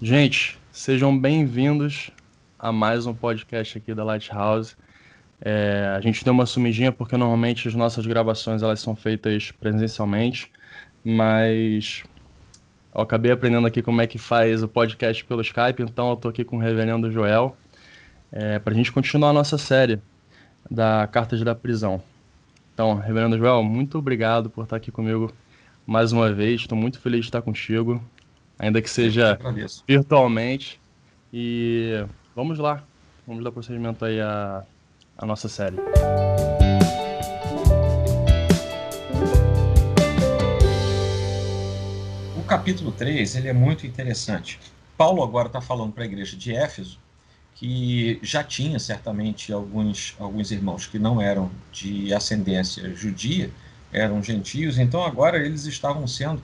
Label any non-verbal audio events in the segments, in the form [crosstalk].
Gente, sejam bem-vindos a mais um podcast aqui da Lighthouse. É, a gente deu uma sumidinha porque normalmente as nossas gravações elas são feitas presencialmente, mas eu acabei aprendendo aqui como é que faz o podcast pelo Skype, então eu estou aqui com o reverendo Joel é, para a gente continuar a nossa série da Cartas da Prisão. Então, reverendo Joel, muito obrigado por estar aqui comigo mais uma vez. Estou muito feliz de estar contigo ainda que seja virtualmente. E vamos lá, vamos dar procedimento aí à, à nossa série. O capítulo 3 ele é muito interessante. Paulo agora está falando para a igreja de Éfeso que já tinha certamente alguns, alguns irmãos que não eram de ascendência judia, eram gentios, então agora eles estavam sendo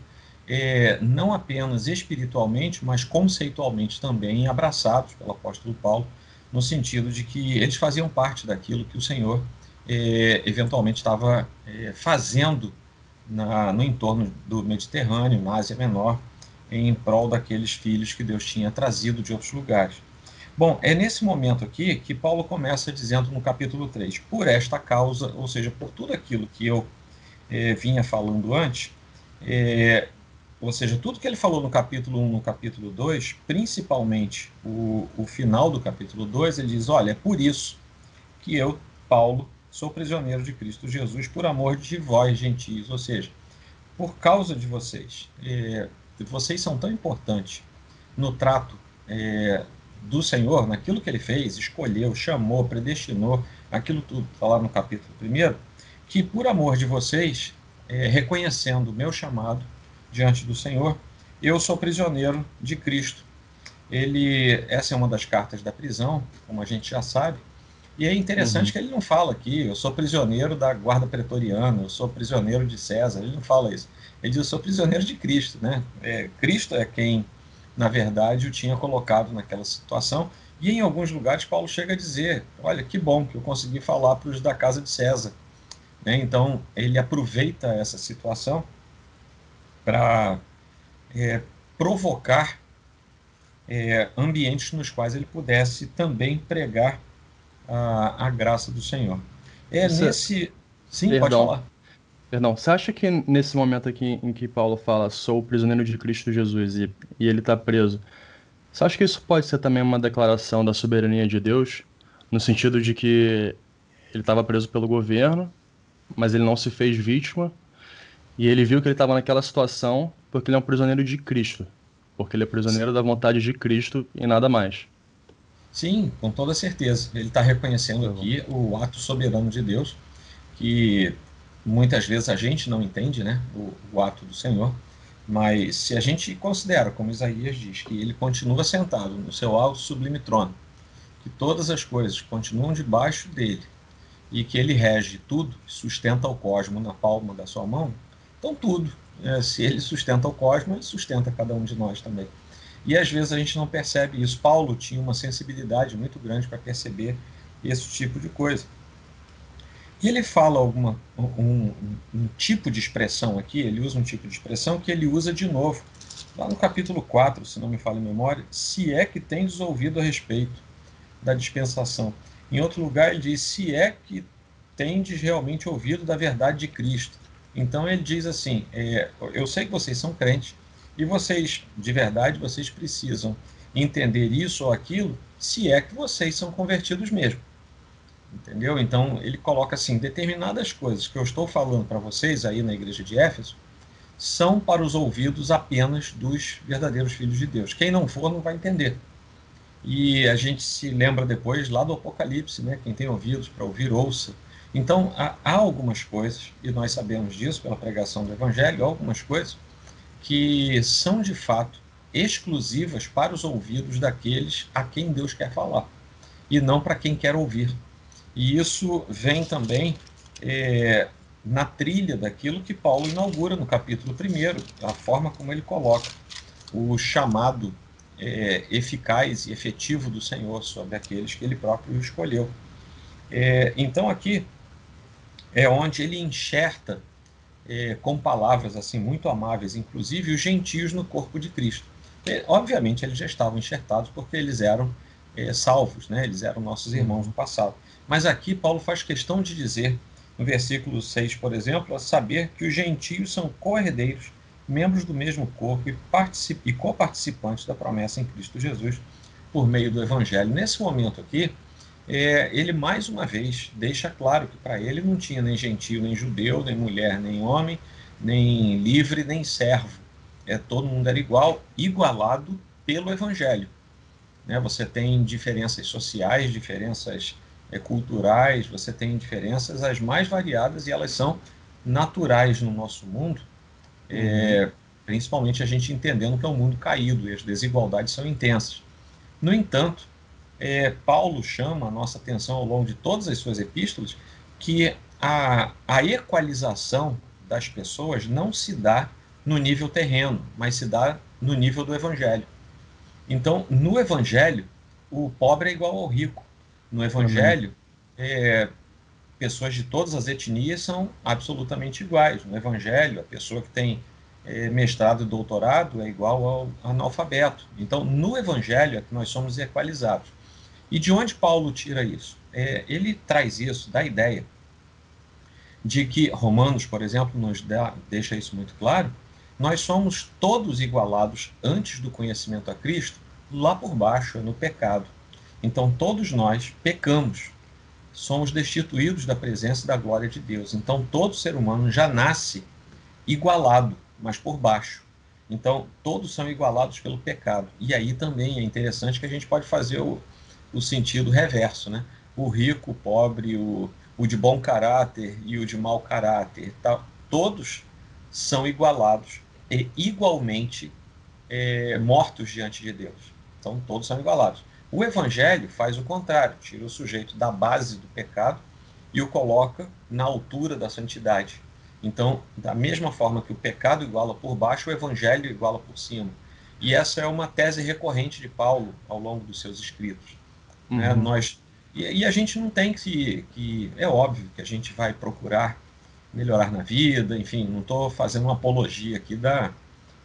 é, não apenas espiritualmente, mas conceitualmente também abraçados pelo apóstolo Paulo, no sentido de que eles faziam parte daquilo que o Senhor é, eventualmente estava é, fazendo na, no entorno do Mediterrâneo, na Ásia Menor, em prol daqueles filhos que Deus tinha trazido de outros lugares. Bom, é nesse momento aqui que Paulo começa dizendo no capítulo 3: por esta causa, ou seja, por tudo aquilo que eu é, vinha falando antes, é, ou seja, tudo que ele falou no capítulo 1, no capítulo 2, principalmente o, o final do capítulo 2, ele diz: Olha, é por isso que eu, Paulo, sou prisioneiro de Cristo Jesus por amor de vós, gentios. Ou seja, por causa de vocês. É, vocês são tão importantes no trato é, do Senhor, naquilo que ele fez, escolheu, chamou, predestinou, aquilo tudo está lá no capítulo 1, que por amor de vocês, é, reconhecendo o meu chamado, diante do Senhor, eu sou prisioneiro de Cristo. Ele, essa é uma das cartas da prisão, como a gente já sabe, e é interessante uhum. que ele não fala aqui, eu sou prisioneiro da guarda pretoriana, eu sou prisioneiro de César, ele não fala isso. Ele diz, eu sou prisioneiro de Cristo, né? É, Cristo é quem, na verdade, o tinha colocado naquela situação, e em alguns lugares Paulo chega a dizer, olha, que bom que eu consegui falar para os da casa de César. Né? Então, ele aproveita essa situação para é, provocar é, ambientes nos quais ele pudesse também pregar a, a graça do Senhor. É Você... nesse. Sim, Perdão. pode falar. Perdão, você acha que nesse momento aqui em que Paulo fala sou prisioneiro de Cristo Jesus e, e ele está preso, você acha que isso pode ser também uma declaração da soberania de Deus, no sentido de que ele estava preso pelo governo, mas ele não se fez vítima, e ele viu que ele estava naquela situação porque ele é um prisioneiro de Cristo. Porque ele é prisioneiro da vontade de Cristo e nada mais. Sim, com toda certeza. Ele está reconhecendo aqui o ato soberano de Deus, que muitas vezes a gente não entende, né? O, o ato do Senhor. Mas se a gente considera, como Isaías diz, que ele continua sentado no seu alto sublime trono, que todas as coisas continuam debaixo dele e que ele rege tudo, sustenta o cosmo na palma da sua mão, então, tudo. É, se ele sustenta o cosmos, ele sustenta cada um de nós também. E às vezes a gente não percebe isso. Paulo tinha uma sensibilidade muito grande para perceber esse tipo de coisa. E ele fala alguma, um, um, um, tipo de expressão aqui, ele usa um tipo de expressão que ele usa de novo, lá no capítulo 4, se não me falha a memória, se é que tens ouvido a respeito da dispensação. Em outro lugar, ele diz, se é que tendes realmente ouvido da verdade de Cristo. Então ele diz assim: é, eu sei que vocês são crentes e vocês, de verdade, vocês precisam entender isso ou aquilo, se é que vocês são convertidos mesmo. Entendeu? Então ele coloca assim: determinadas coisas que eu estou falando para vocês aí na igreja de Éfeso são para os ouvidos apenas dos verdadeiros filhos de Deus. Quem não for não vai entender. E a gente se lembra depois lá do Apocalipse, né? Quem tem ouvidos para ouvir, ouça então, há, há, algumas coisas, e nós sabemos disso pela pregação do Evangelho, algumas coisas que são de fato exclusivas para os ouvidos daqueles a quem Deus quer falar, e não para quem quer ouvir. E isso vem também é, na trilha daquilo que Paulo inaugura no capítulo 1, a forma como ele coloca o chamado é, eficaz e efetivo do Senhor sobre aqueles que ele próprio escolheu. É, então, aqui, é onde ele enxerta é, com palavras assim muito amáveis, inclusive os gentios no corpo de Cristo. E, obviamente, eles já estavam enxertados porque eles eram é, salvos, né? eles eram nossos irmãos no passado. Mas aqui Paulo faz questão de dizer, no versículo 6, por exemplo, a saber que os gentios são co-herdeiros, membros do mesmo corpo e, e coparticipantes da promessa em Cristo Jesus por meio do Evangelho. Nesse momento aqui, é, ele mais uma vez deixa claro que para ele não tinha nem gentio, nem judeu, nem mulher, nem homem, nem livre, nem servo. É, todo mundo era igual, igualado pelo Evangelho. Né? Você tem diferenças sociais, diferenças é, culturais, você tem diferenças as mais variadas e elas são naturais no nosso mundo, é, uhum. principalmente a gente entendendo que é um mundo caído e as desigualdades são intensas. No entanto, é, Paulo chama a nossa atenção ao longo de todas as suas epístolas que a, a equalização das pessoas não se dá no nível terreno, mas se dá no nível do evangelho. Então, no evangelho, o pobre é igual ao rico. No evangelho, é, pessoas de todas as etnias são absolutamente iguais. No evangelho, a pessoa que tem é, mestrado e doutorado é igual ao analfabeto. Então, no evangelho é que nós somos equalizados. E de onde Paulo tira isso? É, ele traz isso da ideia de que Romanos, por exemplo, nos dá, deixa isso muito claro, nós somos todos igualados antes do conhecimento a Cristo, lá por baixo, no pecado. Então todos nós pecamos, somos destituídos da presença e da glória de Deus. Então todo ser humano já nasce igualado, mas por baixo. Então todos são igualados pelo pecado. E aí também é interessante que a gente pode fazer o, o sentido reverso, né? O rico, o pobre, o, o de bom caráter e o de mau caráter, tá? todos são igualados e igualmente é, mortos diante de Deus. Então todos são igualados. O Evangelho faz o contrário, tira o sujeito da base do pecado e o coloca na altura da santidade. Então, da mesma forma que o pecado iguala por baixo, o Evangelho iguala por cima. E essa é uma tese recorrente de Paulo ao longo dos seus escritos. Né? Uhum. Né? Nós, e, e, a gente não tem que, que. É óbvio que a gente vai procurar melhorar na vida, enfim, não estou fazendo uma apologia aqui da,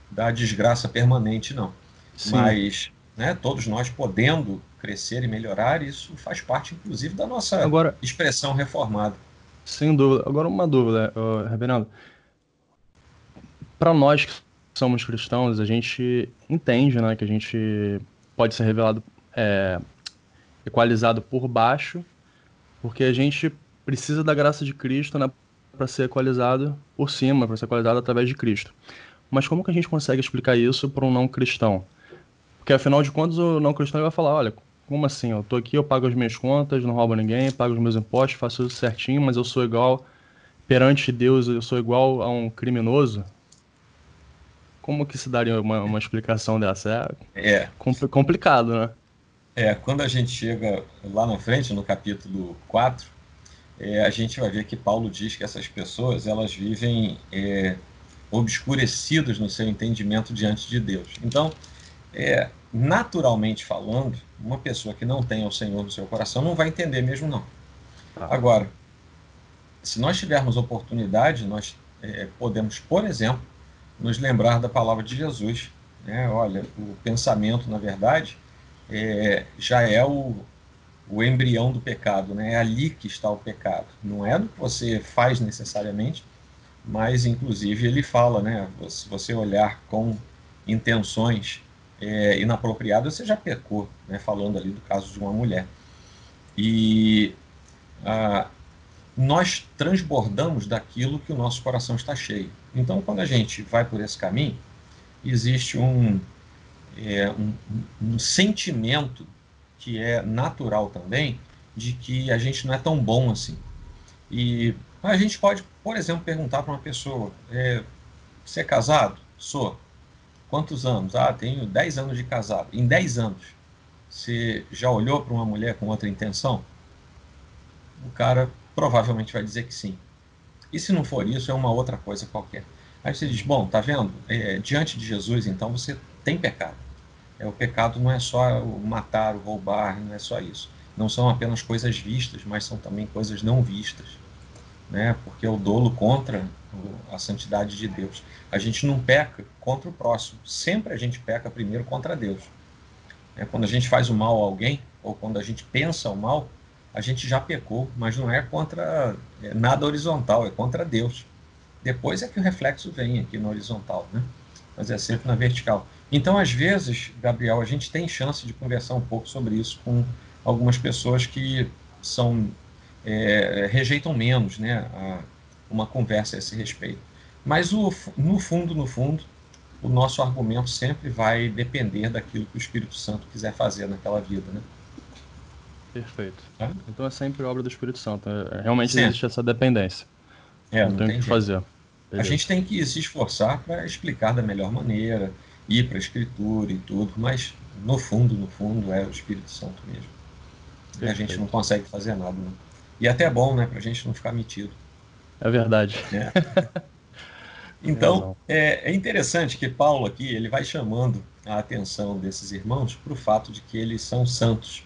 da desgraça permanente, não. Sim. Mas né, todos nós podendo crescer e melhorar, isso faz parte, inclusive, da nossa Agora, expressão reformada. Sem dúvida. Agora, uma dúvida, uh, Reverendo. Para nós que somos cristãos, a gente entende né, que a gente pode ser revelado é, equalizado por baixo, porque a gente precisa da graça de Cristo né, para ser equalizado por cima, para ser equalizado através de Cristo. Mas como que a gente consegue explicar isso para um não cristão? Porque afinal de contas o não cristão vai falar, olha, como assim? Eu tô aqui, eu pago as minhas contas, não roubo ninguém, pago os meus impostos, faço tudo certinho, mas eu sou igual perante Deus, eu sou igual a um criminoso? Como que se daria uma, uma explicação dessa? É, é. complicado, né? É, quando a gente chega lá na frente, no capítulo 4, é, a gente vai ver que Paulo diz que essas pessoas elas vivem é, obscurecidas no seu entendimento diante de Deus. Então, é, naturalmente falando, uma pessoa que não tem o Senhor no seu coração não vai entender mesmo não. Tá. Agora, se nós tivermos oportunidade, nós é, podemos, por exemplo, nos lembrar da palavra de Jesus. Né? Olha, o pensamento, na verdade, é, já é o, o embrião do pecado, né? é ali que está o pecado. Não é do que você faz necessariamente, mas inclusive ele fala, né? se você olhar com intenções é, inapropriadas, você já pecou, né? falando ali do caso de uma mulher. E ah, nós transbordamos daquilo que o nosso coração está cheio. Então, quando a gente vai por esse caminho, existe um, é, um, um sentimento que é natural também de que a gente não é tão bom assim. E a gente pode, por exemplo, perguntar para uma pessoa: é, você é casado? Sou. Quantos anos? Ah, tenho 10 anos de casado. Em 10 anos, você já olhou para uma mulher com outra intenção? O cara provavelmente vai dizer que sim. E se não for isso, é uma outra coisa qualquer. Aí você diz: bom, tá vendo? É, diante de Jesus, então você tem pecado. É, o pecado não é só o matar, o roubar, não é só isso. Não são apenas coisas vistas, mas são também coisas não vistas. né? Porque é o dolo contra a santidade de Deus. A gente não peca contra o próximo, sempre a gente peca primeiro contra Deus. É, quando a gente faz o mal a alguém, ou quando a gente pensa o mal, a gente já pecou, mas não é contra é, nada horizontal, é contra Deus. Depois é que o reflexo vem aqui no horizontal, né? Mas é sempre na vertical. Então, às vezes, Gabriel, a gente tem chance de conversar um pouco sobre isso com algumas pessoas que são é, rejeitam menos, né, a, uma conversa a esse respeito. Mas o, no fundo, no fundo, o nosso argumento sempre vai depender daquilo que o Espírito Santo quiser fazer naquela vida, né? Perfeito. Tá? Então é sempre obra do Espírito Santo. É, realmente sempre. existe essa dependência. É, não, não tem o que jeito. fazer. Beleza. A gente tem que se esforçar para explicar da melhor maneira, ir para a escritura e tudo, mas no fundo, no fundo, é o Espírito Santo mesmo. Perfeito. E a gente não consegue fazer nada. Né? E até é bom, né, para a gente não ficar metido. É verdade. [laughs] É. Então, é, é, interessante que Paulo aqui ele vai chamando a atenção desses irmãos para o fato de que eles são santos.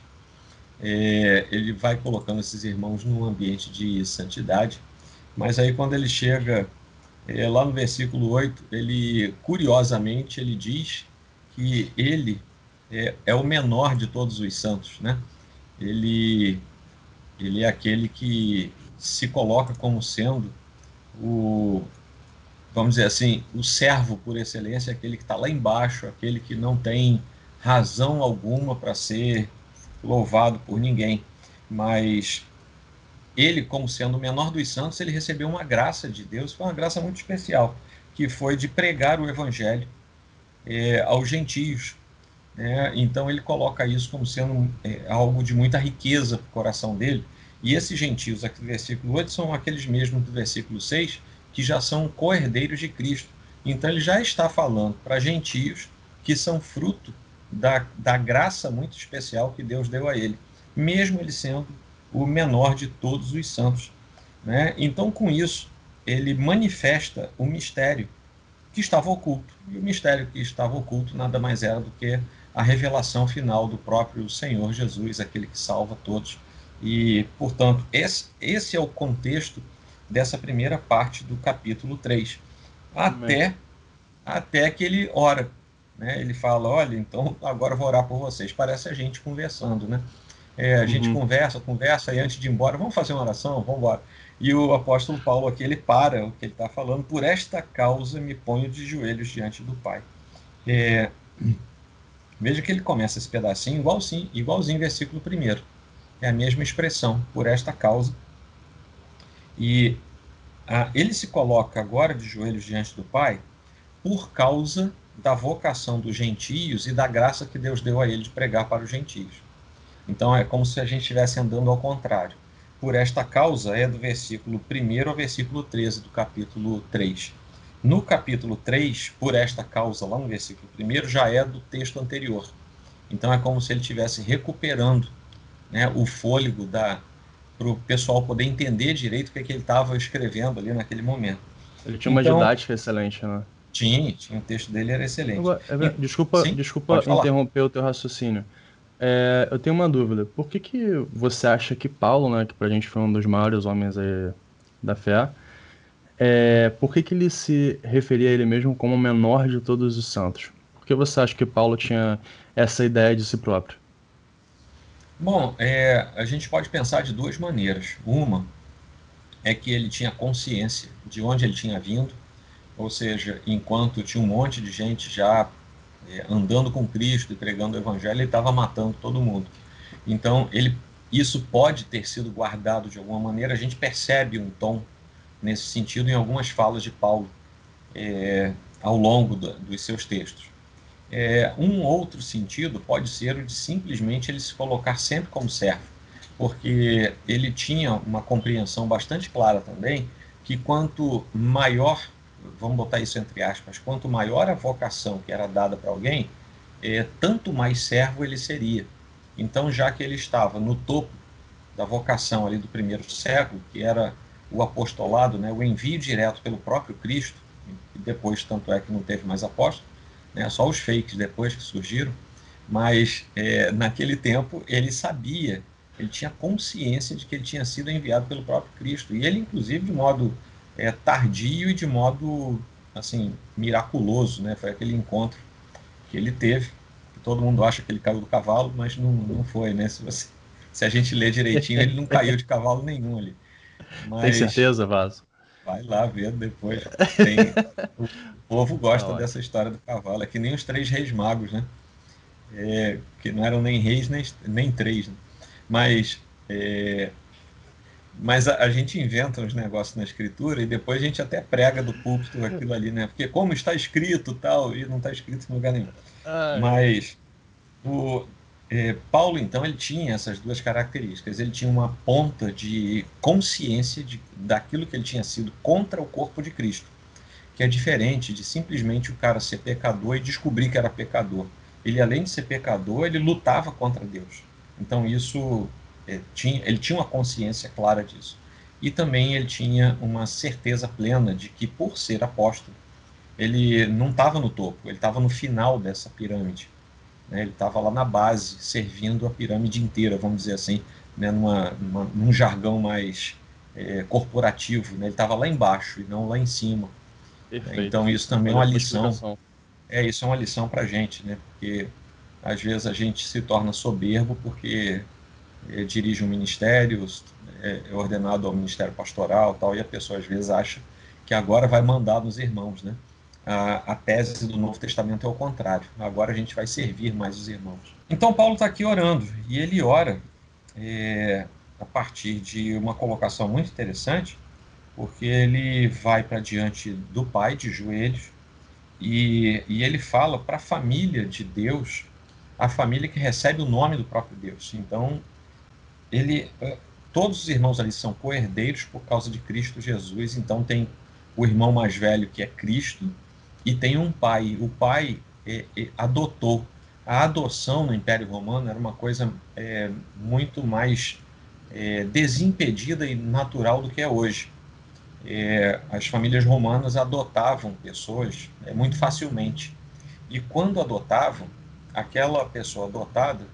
É, ele vai colocando esses irmãos num ambiente de santidade, mas aí quando ele chega é, lá no versículo 8, ele, curiosamente, ele diz que ele é, é o menor de todos os santos, né? Ele, ele é aquele que se coloca como sendo o, vamos dizer assim, o servo por excelência, aquele que está lá embaixo, aquele que não tem razão alguma para ser louvado por ninguém, mas ele, como sendo o menor dos santos, ele recebeu uma graça de Deus, foi uma graça muito especial, que foi de pregar o evangelho é, aos gentios. Né? Então ele coloca isso como sendo é, algo de muita riqueza para o coração dele. E esses gentios, aqui do versículo 8, são aqueles mesmos do versículo 6, que já são co-herdeiros de Cristo. Então ele já está falando para gentios que são fruto da, da graça muito especial que Deus deu a ele, mesmo ele sendo o menor de todos os santos. Né? Então, com isso, ele manifesta o mistério que estava oculto. E o mistério que estava oculto nada mais era do que a revelação final do próprio Senhor Jesus, aquele que salva todos. E, portanto, esse, esse é o contexto dessa primeira parte do capítulo 3. Até, até que ele ora. Né? Ele fala: Olha, então agora vou orar por vocês. Parece a gente conversando, né? É, a gente uhum. conversa, conversa, e antes de ir embora, vamos fazer uma oração, vamos embora. E o apóstolo Paulo aqui, ele para o que ele está falando, por esta causa me ponho de joelhos diante do Pai. É, veja que ele começa esse pedacinho igualzinho, igualzinho versículo 1. É a mesma expressão, por esta causa. E a, ele se coloca agora de joelhos diante do Pai por causa da vocação dos gentios e da graça que Deus deu a ele de pregar para os gentios. Então é como se a gente estivesse andando ao contrário. Por esta causa é do versículo 1 ao versículo 13 do capítulo 3. No capítulo 3, por esta causa, lá no versículo 1, já é do texto anterior. Então é como se ele estivesse recuperando né, o fôlego para o pessoal poder entender direito o que, é que ele estava escrevendo ali naquele momento. Ele tinha uma então, didática excelente, né? Tinha, tinha, o texto dele era excelente. Agora, é, desculpa, Sim, desculpa interromper o teu raciocínio. É, eu tenho uma dúvida. Por que, que você acha que Paulo, né, que pra gente foi um dos maiores homens da fé, é, por que, que ele se referia a ele mesmo como o menor de todos os santos? Por que você acha que Paulo tinha essa ideia de si próprio? Bom, é, a gente pode pensar de duas maneiras. Uma é que ele tinha consciência de onde ele tinha vindo, ou seja, enquanto tinha um monte de gente já é, andando com Cristo e pregando o Evangelho, ele estava matando todo mundo. Então, ele, isso pode ter sido guardado de alguma maneira. A gente percebe um tom nesse sentido em algumas falas de Paulo é, ao longo do, dos seus textos. É, um outro sentido pode ser o de simplesmente ele se colocar sempre como servo, porque ele tinha uma compreensão bastante clara também que quanto maior vamos botar isso entre aspas, quanto maior a vocação que era dada para alguém, é, tanto mais servo ele seria. Então, já que ele estava no topo da vocação ali do primeiro século, que era o apostolado, né, o envio direto pelo próprio Cristo, e depois tanto é que não teve mais apóstolo, né, só os fakes depois que surgiram, mas é, naquele tempo ele sabia ele tinha consciência de que ele tinha sido enviado pelo próprio Cristo. E ele, inclusive, de modo é, tardio e de modo assim miraculoso, né? Foi aquele encontro que ele teve. Que todo mundo acha que ele caiu do cavalo, mas não, não foi, né? Se, você, se a gente ler direitinho, ele não caiu de cavalo nenhum ali. Mas... Tem certeza, Vaso? Vai lá ver depois. Tem... o povo gosta não, dessa história do cavalo. É que nem os três reis magos, né? É, que não eram nem reis nem, nem três. Né? Mas, é, mas a, a, gente inventa uns negócios na escritura e depois a gente até prega do púlpito aquilo ali, né? Porque como está escrito tal, e não está escrito em lugar nenhum. Ai. Mas o, é, Paulo, então, ele tinha essas duas características. Ele tinha uma ponta de consciência de, daquilo que ele tinha sido contra o corpo de Cristo, que é diferente de simplesmente o cara ser pecador e descobrir que era pecador. Ele, além de ser pecador, ele lutava contra Deus. Então isso é, tinha, ele tinha uma consciência clara disso. E também ele tinha uma certeza plena de que por ser apóstolo, ele não estava no topo, ele estava no final dessa pirâmide. Né? Ele estava lá na base, servindo a pirâmide inteira, vamos dizer assim, né? numa, numa, num jargão mais é, corporativo. Né? Ele estava lá embaixo e não lá em cima. Perfeito. Então isso também é uma lição. É, isso é uma lição para a gente, né? Porque às vezes a gente se torna soberbo porque é, dirige um ministério, é, é ordenado ao ministério pastoral tal, e a pessoa às vezes acha que agora vai mandar nos irmãos, né? A, a tese do Novo Testamento é o contrário. Agora a gente vai servir mais os irmãos. Então Paulo está aqui orando e ele ora é, a partir de uma colocação muito interessante, porque ele vai para diante do Pai de joelhos e, e ele fala para a família de Deus a família que recebe o nome do próprio Deus. Então, ele, eh, todos os irmãos ali são co-herdeiros por causa de Cristo Jesus. Então, tem o irmão mais velho que é Cristo e tem um pai. O pai é, é, adotou. A adoção no Império Romano era uma coisa é, muito mais desimpedida e natural do que é hoje. as famílias romanas adotavam pessoas muito facilmente. E quando adotavam, aquela pessoa adotada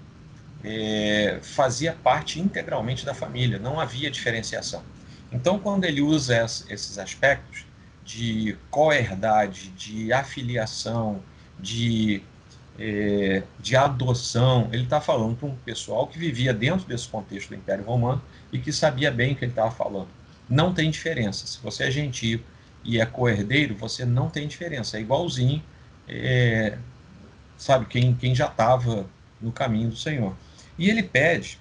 é, fazia parte integralmente da família, não havia diferenciação. Então, quando ele usa esses aspectos de co-herdade, de afiliação, de, é, de adoção, ele está falando para um pessoal que vivia dentro desse contexto do Império Romano e que sabia bem o que ele estava falando. Não tem diferença. Se você é gentio e é co-herdeiro, você não tem diferença. É igualzinho é, sabe, quem, quem já estava no caminho do Senhor. E ele pede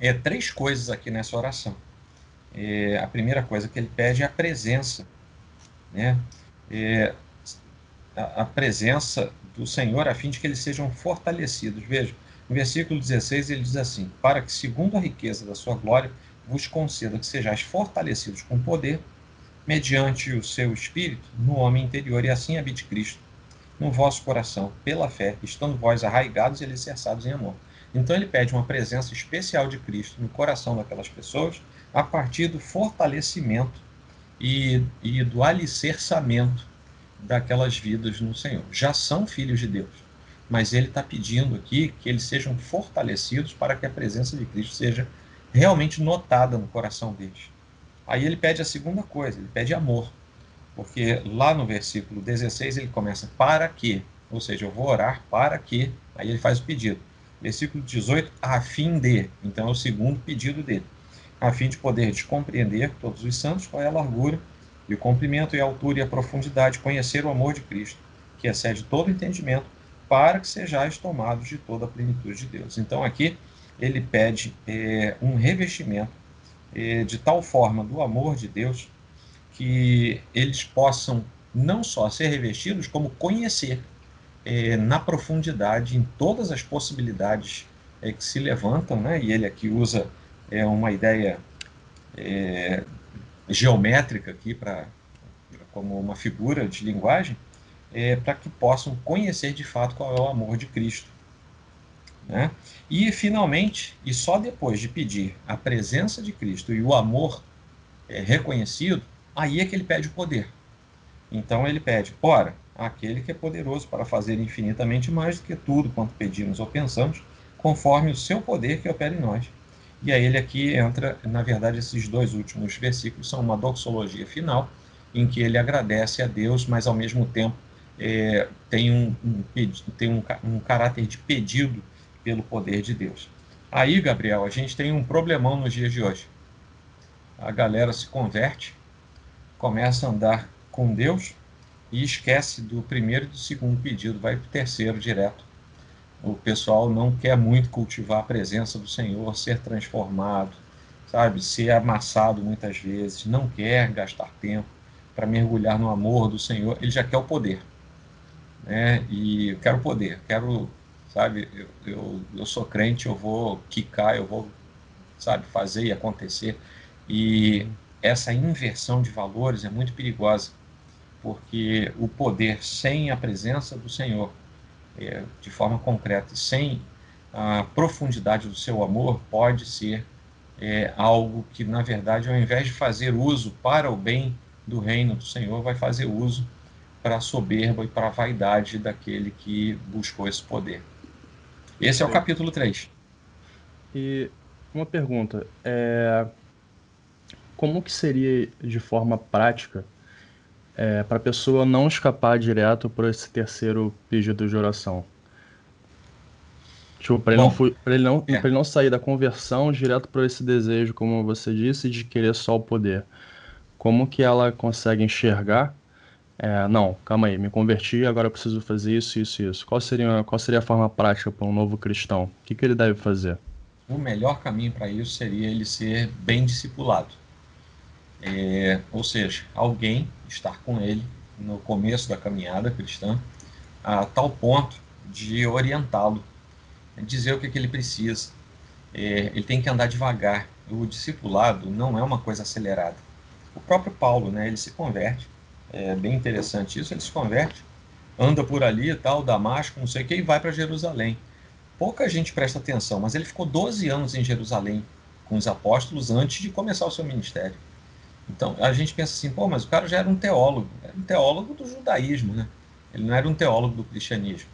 é, três coisas aqui nessa oração. É, a primeira coisa que ele pede é a presença, né? É, a, a, presença do Senhor a fim de que eles sejam fortalecidos. Veja, no versículo 16 ele diz assim: Para que, segundo a riqueza da sua glória, vos conceda que sejais fortalecidos com poder, mediante o seu espírito, no homem interior, e assim habite Cristo no vosso coração, pela fé, estando vós arraigados e alicerçados em amor. Então ele pede uma presença especial de Cristo no coração daquelas pessoas, a partir do fortalecimento e, e do alicerçamento daquelas vidas no Senhor. Já são filhos de Deus, mas ele está pedindo aqui que eles sejam fortalecidos para que a presença de Cristo seja realmente notada no coração deles. Aí ele pede a segunda coisa, ele pede amor. Porque lá no versículo 16 ele começa para que, ou seja, eu vou orar para que, aí ele faz o pedido. Versículo 18, a fim de, então é o segundo pedido dele, a fim de poder descompreender todos os santos qual é a largura e o comprimento e a altura e a profundidade, conhecer o amor de Cristo, que excede todo entendimento, para que sejais tomados de toda a plenitude de Deus. Então aqui ele pede é, um revestimento é, de tal forma do amor de Deus que eles possam não só ser revestidos, como conhecer é, na profundidade em todas as possibilidades é, que se levantam, né? e ele aqui usa é, uma ideia geométrica aqui para como uma figura de linguagem, é, para que possam conhecer de fato qual é o amor de Cristo. Né? E finalmente, e só depois de pedir a presença de Cristo e o amor é, reconhecido, aí é que ele pede o poder. Então ele pede, ora, aquele que é poderoso para fazer infinitamente mais do que tudo quanto pedimos ou pensamos, conforme o seu poder que opera em nós. E aí ele aqui entra, na verdade, esses dois últimos versículos são uma doxologia final, em que ele agradece a Deus, mas ao mesmo tempo é, tem, um, um, tem um, um caráter de pedido pelo poder de Deus. Aí, Gabriel, a gente tem um problemão nos dias de hoje. A galera se converte, começa a andar com Deus e esquece do primeiro e do segundo pedido, vai para o terceiro direto. O pessoal não quer muito cultivar a presença do Senhor, ser transformado, sabe, ser amassado muitas vezes, não quer gastar tempo para mergulhar no amor do Senhor, ele já quer o poder. Né? E eu quero poder, quero, sabe, eu, eu, eu sou crente, eu vou quicar, eu vou, sabe, fazer e acontecer. E essa inversão de valores é muito perigosa porque o poder sem a presença do Senhor, é, de forma concreta, sem a profundidade do seu amor, pode ser é, algo que, na verdade, ao invés de fazer uso para o bem do reino do Senhor, vai fazer uso para a soberba e para a vaidade daquele que buscou esse poder. Esse é o capítulo 3. E uma pergunta, é... como que seria de forma prática é, para a pessoa não escapar direto por esse terceiro pedido de oração. Tipo, para ele, não, ele, não, é. ele não sair da conversão direto para esse desejo, como você disse, de querer só o poder. Como que ela consegue enxergar? É, não, calma aí, me converti, agora eu preciso fazer isso, isso, isso. Qual seria, qual seria a forma prática para um novo cristão? O que, que ele deve fazer? O melhor caminho para isso seria ele ser bem discipulado. É, ou seja, alguém estar com ele no começo da caminhada cristã, a tal ponto de orientá-lo, dizer o que, que ele precisa. É, ele tem que andar devagar. O discipulado não é uma coisa acelerada. O próprio Paulo, né, ele se converte. É bem interessante isso. Ele se converte, anda por ali, tal, Damasco, não sei o que, e vai para Jerusalém. Pouca gente presta atenção, mas ele ficou 12 anos em Jerusalém com os apóstolos antes de começar o seu ministério. Então, a gente pensa assim, pô, mas o cara já era um teólogo, era um teólogo do judaísmo, né? Ele não era um teólogo do cristianismo.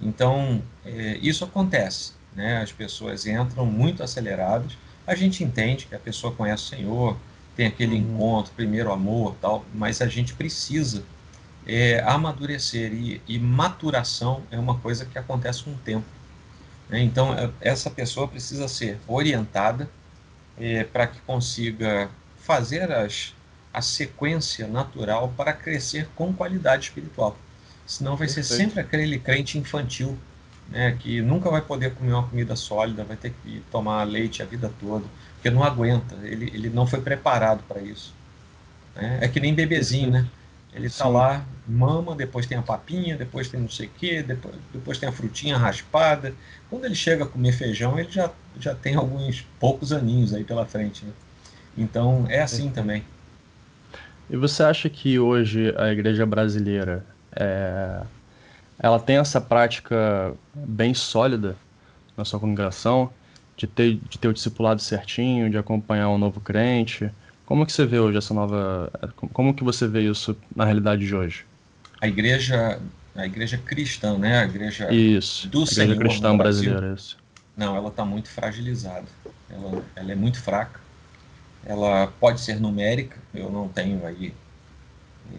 Então, é, isso acontece, né? As pessoas entram muito aceleradas, a gente entende que a pessoa conhece o Senhor, tem aquele uhum. encontro, primeiro amor tal, mas a gente precisa é, amadurecer e, e, maturação é uma coisa que acontece com o tempo. Né? Então, é, essa pessoa precisa ser orientada é, para que consiga fazer as, a sequência natural para crescer com qualidade espiritual. Senão vai Perfeito. ser sempre aquele crente infantil, né, que nunca vai poder comer uma comida sólida, vai ter que tomar leite a vida toda, porque não aguenta, ele, ele não foi preparado para isso. Né? É que nem bebezinho, né? Ele está lá, mama, depois tem a papinha, depois tem não sei o quê, depois, depois tem a frutinha raspada. Quando ele chega a comer feijão, ele já, já tem alguns poucos aninhos aí pela frente. Né? Então é assim também. E você acha que hoje a igreja brasileira é, ela tem essa prática bem sólida na sua congregação de ter, de ter o discipulado certinho, de acompanhar um novo crente? Como que você vê hoje essa nova, como que você vê isso na realidade de hoje? A igreja, a igreja cristã, né? A igreja isso, do a igreja Senhor cristã brasileira, isso. Não, ela está muito fragilizada. Ela, ela é muito fraca ela pode ser numérica, eu não tenho aí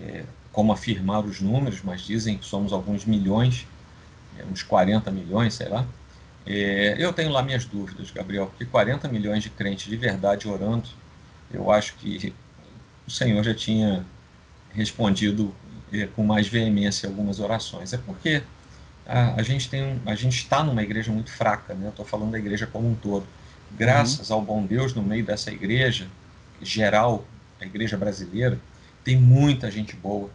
é, como afirmar os números, mas dizem que somos alguns milhões, é, uns 40 milhões, sei lá. É, eu tenho lá minhas dúvidas, Gabriel, porque 40 milhões de crentes de verdade orando, eu acho que o Senhor já tinha respondido é, com mais veemência algumas orações. É porque a, a gente tem, a gente está numa igreja muito fraca, né? Estou falando da igreja como um todo graças uhum. ao bom Deus, no meio dessa igreja geral, a igreja brasileira, tem muita gente boa,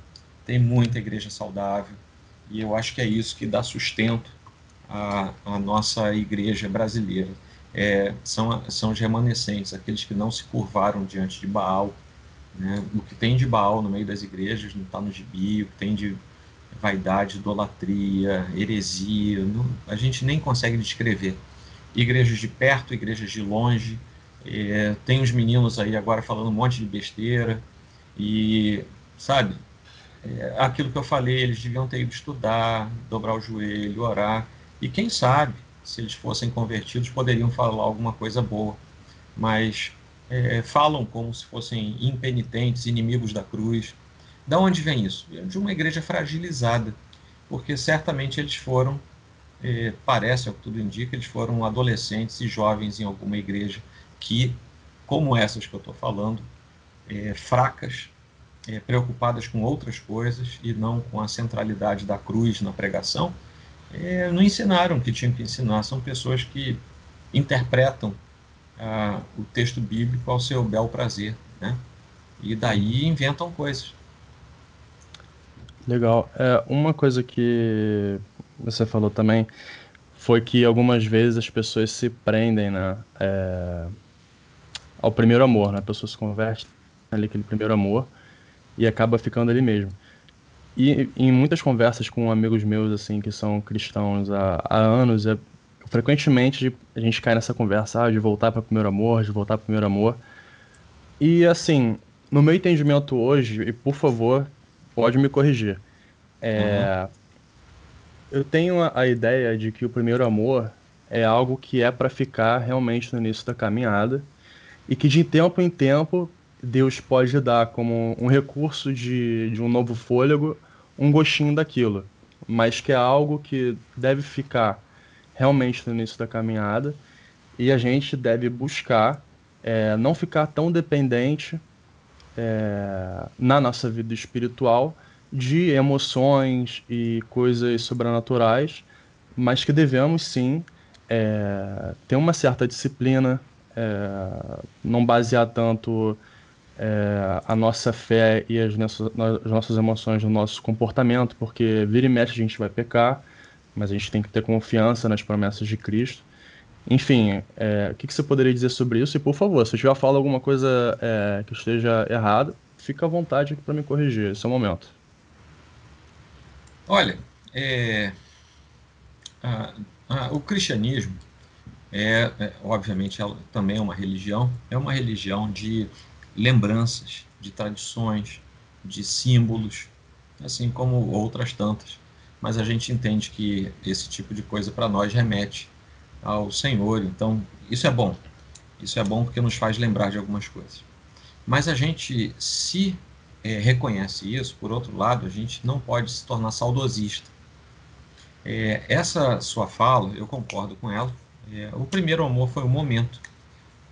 tem muita igreja saudável, e eu acho que é isso que dá sustento à, à nossa igreja brasileira. É, são, são os remanescentes, aqueles que não se curvaram diante de Baal. Né? O que tem de Baal no meio das igrejas não está no gibi, o que tem de vaidade, idolatria, heresia, não, a gente nem consegue descrever igrejas de perto, igrejas de longe. É, tem os meninos aí agora falando um monte de besteira. E, sabe, é, aquilo que eu falei, eles deviam ter ido estudar, dobrar o joelho, orar. E quem sabe, se eles fossem convertidos, poderiam falar alguma coisa boa mas é, falam como se fossem impenitentes, inimigos da cruz. Da onde vem isso? De uma igreja fragilizada, porque certamente eles foram, é, parece, ao que tudo indica, eles foram adolescentes e jovens em alguma igreja que, como essas que eu estou falando, é, fracas, é, preocupadas com outras coisas e não com a centralidade da cruz na pregação, não ensinaram o que tinham que ensinar. São pessoas que interpretam ah, o texto bíblico ao seu bel prazer, né? E daí inventam coisas. Legal. É, uma coisa que você falou também foi que algumas vezes as pessoas se prendem né, é, ao primeiro amor, né? A pessoa se converte ali aquele primeiro amor e acaba ficando ali mesmo. E em muitas conversas com amigos meus, assim, que são cristãos há, há anos, é, frequentemente a gente cai nessa conversa ah, de voltar para o primeiro amor, de voltar para o primeiro amor. E, assim, no meu entendimento hoje, e por favor, pode me corrigir, é, uhum. Eu tenho a, ideia de que o primeiro amor é algo que é para ficar realmente no início da caminhada e que de tempo em tempo Deus pode dar como um recurso de, de um novo fôlego, um gostinho daquilo, mas que é algo que deve ficar realmente no início da caminhada e a gente deve buscar é, não ficar tão dependente é, na nossa vida espiritual de emoções e coisas sobrenaturais, mas que devemos sim é, ter uma certa disciplina, é, não basear tanto é, a nossa fé e as nossas, as nossas emoções no nosso comportamento, porque vira e mexe a gente vai pecar, mas a gente tem que ter confiança nas promessas de Cristo. Enfim, é, o que, que, você poderia dizer sobre isso? E por favor, se eu tiver falado alguma coisa é, que esteja errada, fica à vontade para me corrigir. Esse é o momento. Olha, é, a, a, o cristianismo é, é obviamente, também é uma religião, é uma religião de lembranças, de tradições, de símbolos, assim como outras tantas. Mas a gente entende que esse tipo de coisa para nós remete ao Senhor, então isso é bom. Isso é bom porque nos faz lembrar de algumas coisas. Mas a gente, se é, reconhece isso, por outro lado, a gente não pode se tornar saudosista. É, essa sua fala, eu concordo com ela. É, o primeiro amor foi o momento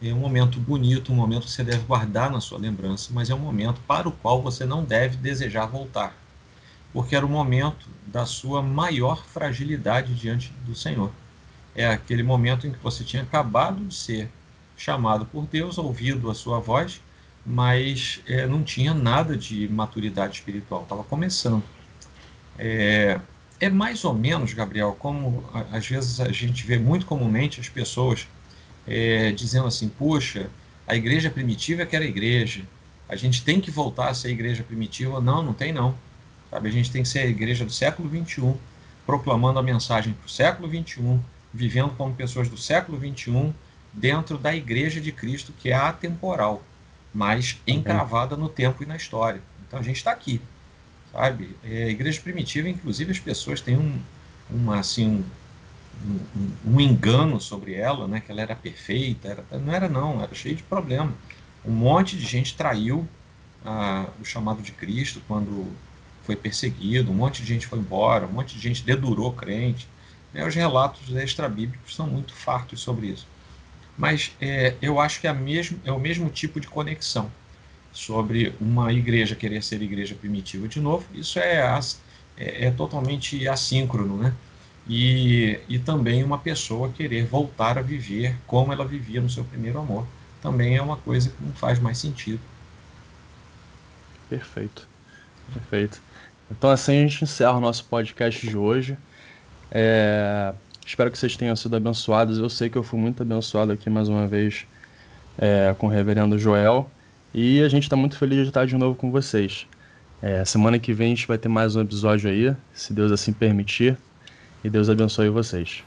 é um momento bonito, um momento que você deve guardar na sua lembrança, mas é um momento para o qual você não deve desejar voltar, porque era o momento da sua maior fragilidade diante do Senhor. É aquele momento em que você tinha acabado de ser chamado por Deus, ouvido a sua voz, mas é, não tinha nada de maturidade espiritual, estava começando. É, é mais ou menos, Gabriel, como às vezes a gente vê muito comumente as pessoas é, dizendo assim: puxa, a igreja primitiva é que era igreja, a gente tem que voltar a ser a igreja primitiva. Não, não tem não. Sabe? A gente tem que ser a igreja do século XXI, proclamando a mensagem para o século XXI, vivendo como pessoas do século XXI, dentro da igreja de Cristo, que é atemporal, mas encravada no tempo e na história. Então a gente está aqui, sabe? É, a igreja primitiva, inclusive, as pessoas têm um, uma, assim, um, um, um, engano sobre ela, né, que ela era perfeita, era, não era não, era cheio de problema. Um monte de gente traiu ah, o chamado de Cristo quando foi perseguido, um monte de gente foi embora, um monte de gente dedurou crente. Né, os relatos extra-bíblicos são muito fartos sobre isso. Mas é, eu acho que é, mesmo, é o mesmo tipo de conexão sobre uma igreja querer ser igreja primitiva de novo. Isso é, é, é totalmente assíncrono, né? e, e também uma pessoa querer voltar a viver como ela vivia no seu primeiro amor. Também é uma coisa que não faz mais sentido. Perfeito. Perfeito. Então assim a gente encerra o nosso podcast de hoje. É... Espero que vocês tenham sido abençoados. Eu sei que eu fui muito abençoado aqui mais uma vez é, com o reverendo Joel. E a gente está muito feliz de estar de novo com vocês. É, semana que vem a gente vai ter mais um episódio aí, se Deus assim permitir e Deus abençoe vocês.